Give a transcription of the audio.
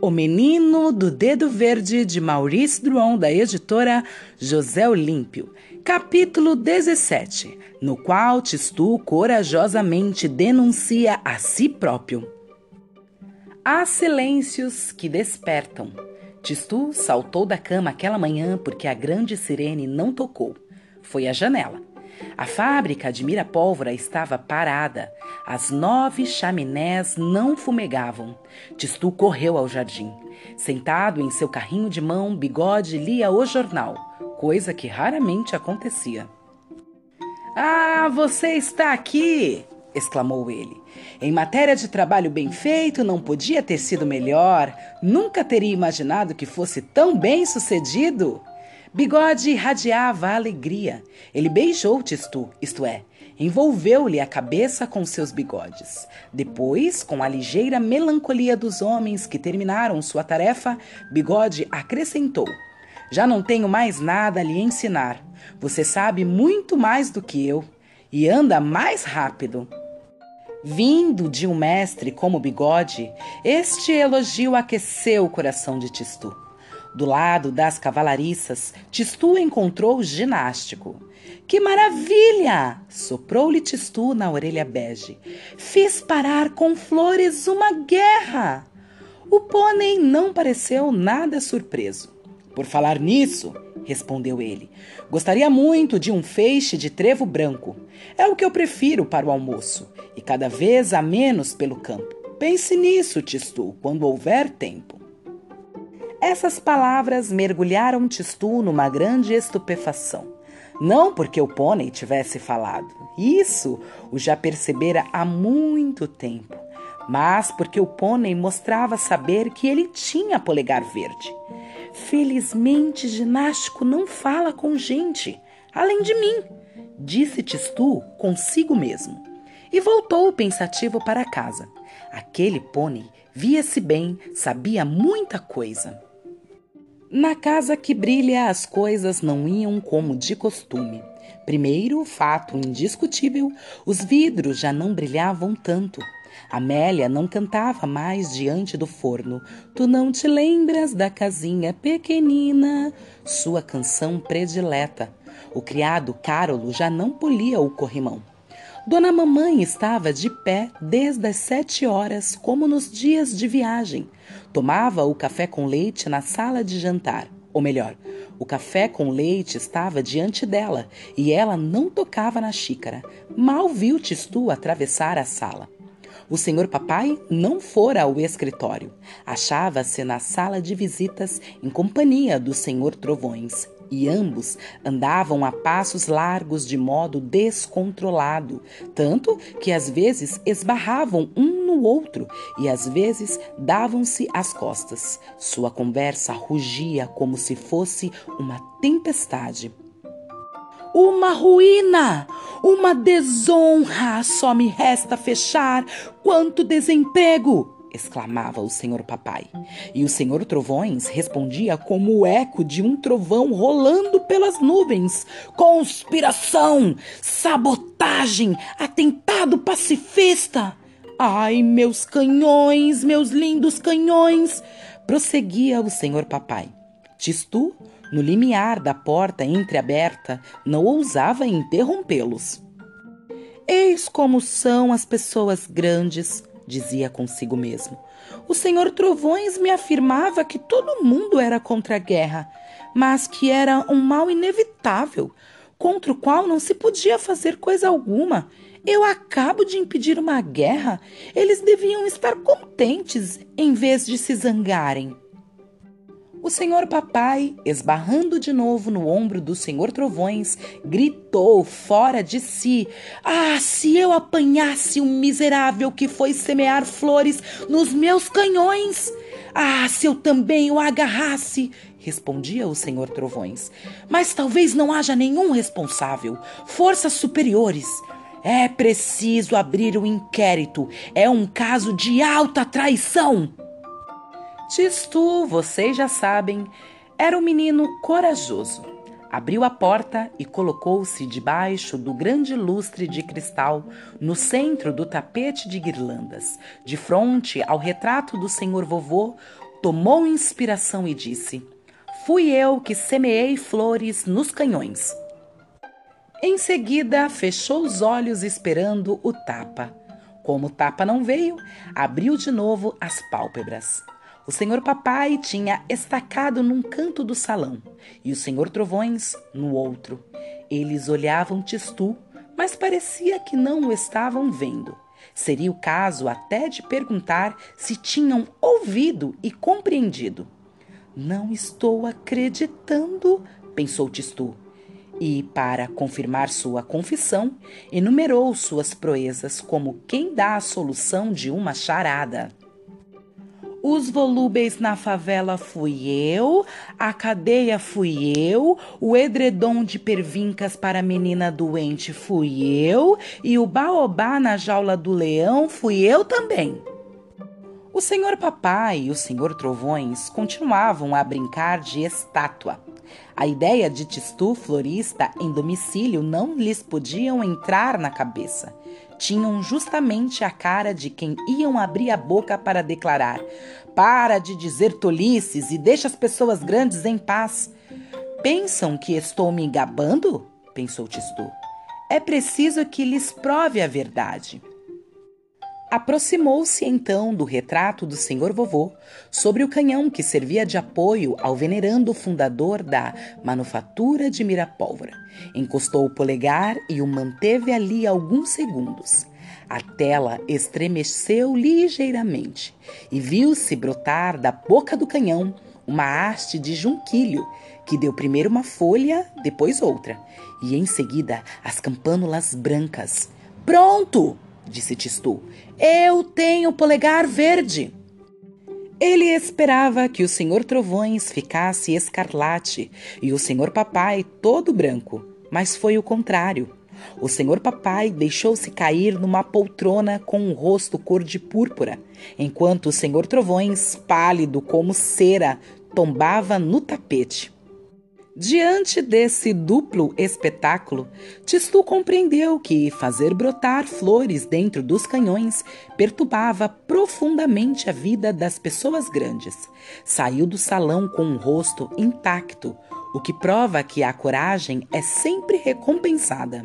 O Menino do Dedo Verde de Maurice Druon, da editora José Olímpio, capítulo 17, no qual Tistu corajosamente denuncia a si próprio. Há silêncios que despertam. Tistu saltou da cama aquela manhã porque a grande sirene não tocou. Foi à janela. A fábrica de Mirapólvora estava parada. As nove chaminés não fumegavam. Tistu correu ao jardim. Sentado em seu carrinho de mão, Bigode lia o jornal, coisa que raramente acontecia. Ah, você está aqui! exclamou ele. Em matéria de trabalho bem feito, não podia ter sido melhor. Nunca teria imaginado que fosse tão bem sucedido. Bigode irradiava alegria. Ele beijou Tistu, isto é, envolveu-lhe a cabeça com seus bigodes. Depois, com a ligeira melancolia dos homens que terminaram sua tarefa, Bigode acrescentou: Já não tenho mais nada a lhe ensinar. Você sabe muito mais do que eu e anda mais rápido. Vindo de um mestre como Bigode, este elogio aqueceu o coração de Tistu. Do lado das cavalariças, Tistu encontrou o ginástico. Que maravilha! soprou-lhe Tistu na orelha bege. Fiz parar com flores uma guerra! O pônei não pareceu nada surpreso. Por falar nisso, respondeu ele, gostaria muito de um feixe de trevo branco. É o que eu prefiro para o almoço, e cada vez há menos pelo campo. Pense nisso, Tistu, quando houver tempo. Essas palavras mergulharam Tistu numa grande estupefação. Não porque o pônei tivesse falado, isso o já percebera há muito tempo, mas porque o pônei mostrava saber que ele tinha polegar verde. Felizmente, ginástico não fala com gente, além de mim, disse Tistu consigo mesmo. E voltou pensativo para casa. Aquele pônei via-se bem, sabia muita coisa. Na casa que brilha, as coisas não iam como de costume. Primeiro, fato indiscutível, os vidros já não brilhavam tanto. Amélia não cantava mais diante do forno. Tu não te lembras da casinha pequenina? Sua canção predileta. O criado Carolo já não polia o corrimão. Dona Mamãe estava de pé desde as sete horas, como nos dias de viagem. Tomava o café com leite na sala de jantar. Ou melhor, o café com leite estava diante dela e ela não tocava na xícara. Mal viu Tistu atravessar a sala. O senhor papai não fora ao escritório. Achava-se na sala de visitas em companhia do senhor Trovões e ambos andavam a passos largos de modo descontrolado, tanto que às vezes esbarravam um no outro e às vezes davam-se as costas. Sua conversa rugia como se fosse uma tempestade. Uma ruína, uma desonra, só me resta fechar. Quanto desemprego! Exclamava o senhor papai. E o senhor Trovões respondia como o eco de um trovão rolando pelas nuvens: conspiração, sabotagem, atentado pacifista. Ai, meus canhões, meus lindos canhões! prosseguia o senhor papai. Tistu, no limiar da porta entreaberta, não ousava interrompê-los. Eis como são as pessoas grandes, dizia consigo mesmo. O senhor Trovões me afirmava que todo mundo era contra a guerra, mas que era um mal inevitável, contra o qual não se podia fazer coisa alguma. Eu acabo de impedir uma guerra. Eles deviam estar contentes em vez de se zangarem. O senhor papai, esbarrando de novo no ombro do senhor Trovões, gritou fora de si: Ah, se eu apanhasse um miserável que foi semear flores nos meus canhões! Ah, se eu também o agarrasse! respondia o senhor Trovões. Mas talvez não haja nenhum responsável. Forças superiores. É preciso abrir o um inquérito. É um caso de alta traição. Tistu, vocês já sabem, era um menino corajoso. Abriu a porta e colocou-se debaixo do grande lustre de cristal, no centro do tapete de guirlandas, de frente ao retrato do senhor vovô, tomou inspiração e disse: Fui eu que semeei flores nos canhões. Em seguida, fechou os olhos esperando o tapa. Como o tapa não veio, abriu de novo as pálpebras. O senhor papai tinha estacado num canto do salão e o senhor Trovões no outro. Eles olhavam Tistu, mas parecia que não o estavam vendo. Seria o caso até de perguntar se tinham ouvido e compreendido. Não estou acreditando, pensou Tistu. E, para confirmar sua confissão, enumerou suas proezas como quem dá a solução de uma charada. Os volúveis na favela fui eu, a cadeia fui eu, o edredom de pervincas para a menina doente fui eu, e o baobá na jaula do leão fui eu também. O senhor papai e o senhor trovões continuavam a brincar de estátua. A ideia de Tistu florista em domicílio não lhes podiam entrar na cabeça tinham justamente a cara de quem iam abrir a boca para declarar: Para de dizer tolices e deixa as pessoas grandes em paz. Pensam que estou me gabando? pensou Tistu. É preciso que lhes prove a verdade. Aproximou-se então do retrato do senhor vovô sobre o canhão que servia de apoio ao venerando fundador da manufatura de Mirapólvora. Encostou o polegar e o manteve ali alguns segundos. A tela estremeceu ligeiramente e viu-se brotar da boca do canhão uma haste de junquilho que deu primeiro uma folha, depois outra, e em seguida as campânulas brancas. Pronto! Disse Tistu. Eu tenho polegar verde. Ele esperava que o senhor Trovões ficasse escarlate e o senhor Papai todo branco, mas foi o contrário. O senhor Papai deixou-se cair numa poltrona com um rosto cor de púrpura, enquanto o senhor Trovões, pálido como cera, tombava no tapete. Diante desse duplo espetáculo, Tistu compreendeu que fazer brotar flores dentro dos canhões perturbava profundamente a vida das pessoas grandes. Saiu do salão com o rosto intacto, o que prova que a coragem é sempre recompensada.